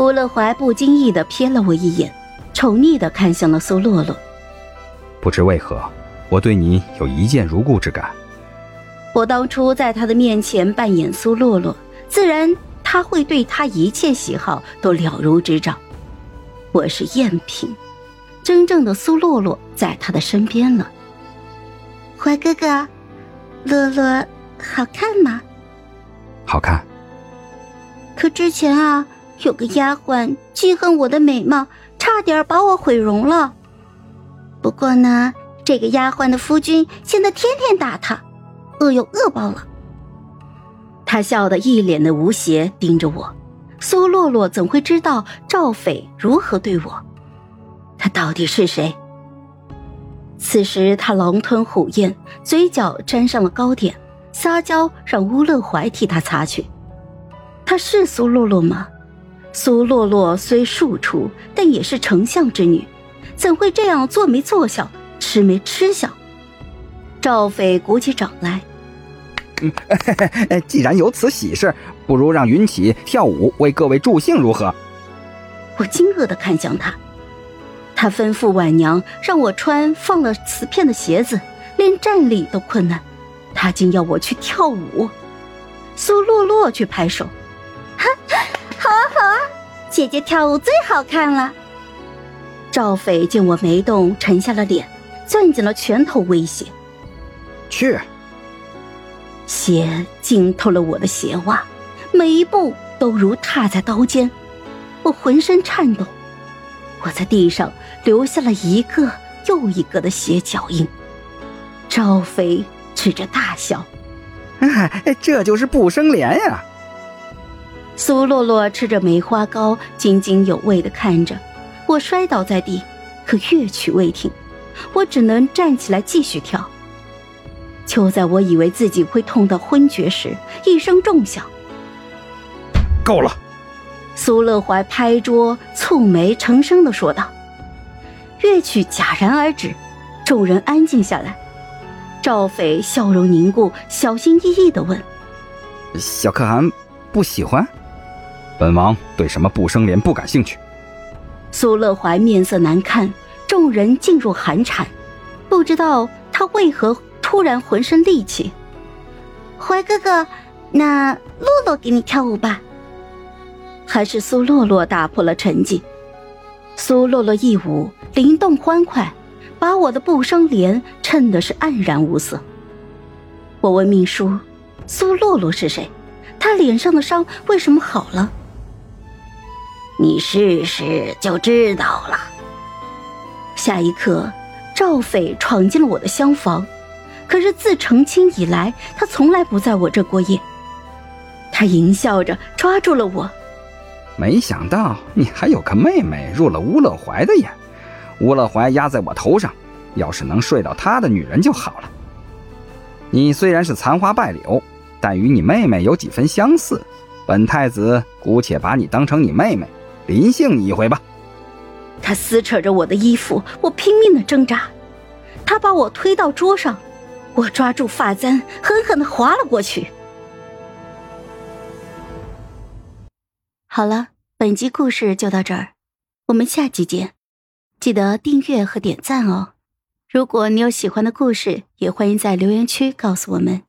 吴乐怀不经意的瞥了我一眼，宠溺的看向了苏洛洛。不知为何，我对你有一见如故之感。我当初在他的面前扮演苏洛洛，自然他会对他一切喜好都了如指掌。我是赝品，真正的苏洛洛在他的身边了。怀哥哥，洛洛好看吗？好看。可之前啊。有个丫鬟记恨我的美貌，差点把我毁容了。不过呢，这个丫鬟的夫君现在天天打她，恶有恶报了。他笑得一脸的无邪，盯着我。苏洛洛怎会知道赵斐如何对我？他到底是谁？此时他狼吞虎咽，嘴角沾上了糕点，撒娇让乌乐怀替他擦去。他是苏洛洛吗？苏洛洛虽庶出，但也是丞相之女，怎会这样做没做相，吃没吃相？赵斐鼓起掌来，嗯，既然有此喜事，不如让云起跳舞为各位助兴，如何？我惊愕的看向他，他吩咐婉娘让我穿放了瓷片的鞋子，连站立都困难，他竟要我去跳舞。苏洛洛却拍手。姐姐跳舞最好看了。赵斐见我没动，沉下了脸，攥紧了拳头，威胁：“去！”血浸透了我的鞋袜，每一步都如踏在刀尖，我浑身颤抖。我在地上留下了一个又一个的血脚印。赵斐指着大笑：“这就是不生莲呀！”苏洛洛吃着梅花糕，津津有味的看着我摔倒在地，可乐曲未停，我只能站起来继续跳。就在我以为自己会痛到昏厥时，一声重响，够了！苏乐怀拍桌，蹙眉成声的说道。乐曲戛然而止，众人安静下来。赵斐笑容凝固，小心翼翼的问：“小可汗不喜欢？”本王对什么不生莲不感兴趣。苏乐怀面色难看，众人噤若寒蝉，不知道他为何突然浑身戾气。怀哥哥，那洛洛给你跳舞吧。还是苏洛洛打破了沉寂。苏洛洛一舞灵动欢快，把我的不生莲衬的是黯然无色。我问秘书：“苏洛洛是谁？他脸上的伤为什么好了？”你试试就知道了。下一刻，赵斐闯进了我的厢房，可是自成亲以来，他从来不在我这过夜。他淫笑着抓住了我，没想到你还有个妹妹入了乌乐怀的眼。乌乐怀压在我头上，要是能睡到他的女人就好了。你虽然是残花败柳，但与你妹妹有几分相似。本太子姑且把你当成你妹妹。临幸你一回吧。他撕扯着我的衣服，我拼命的挣扎。他把我推到桌上，我抓住发簪，狠狠的划了过去。好了，本集故事就到这儿，我们下集见。记得订阅和点赞哦。如果你有喜欢的故事，也欢迎在留言区告诉我们。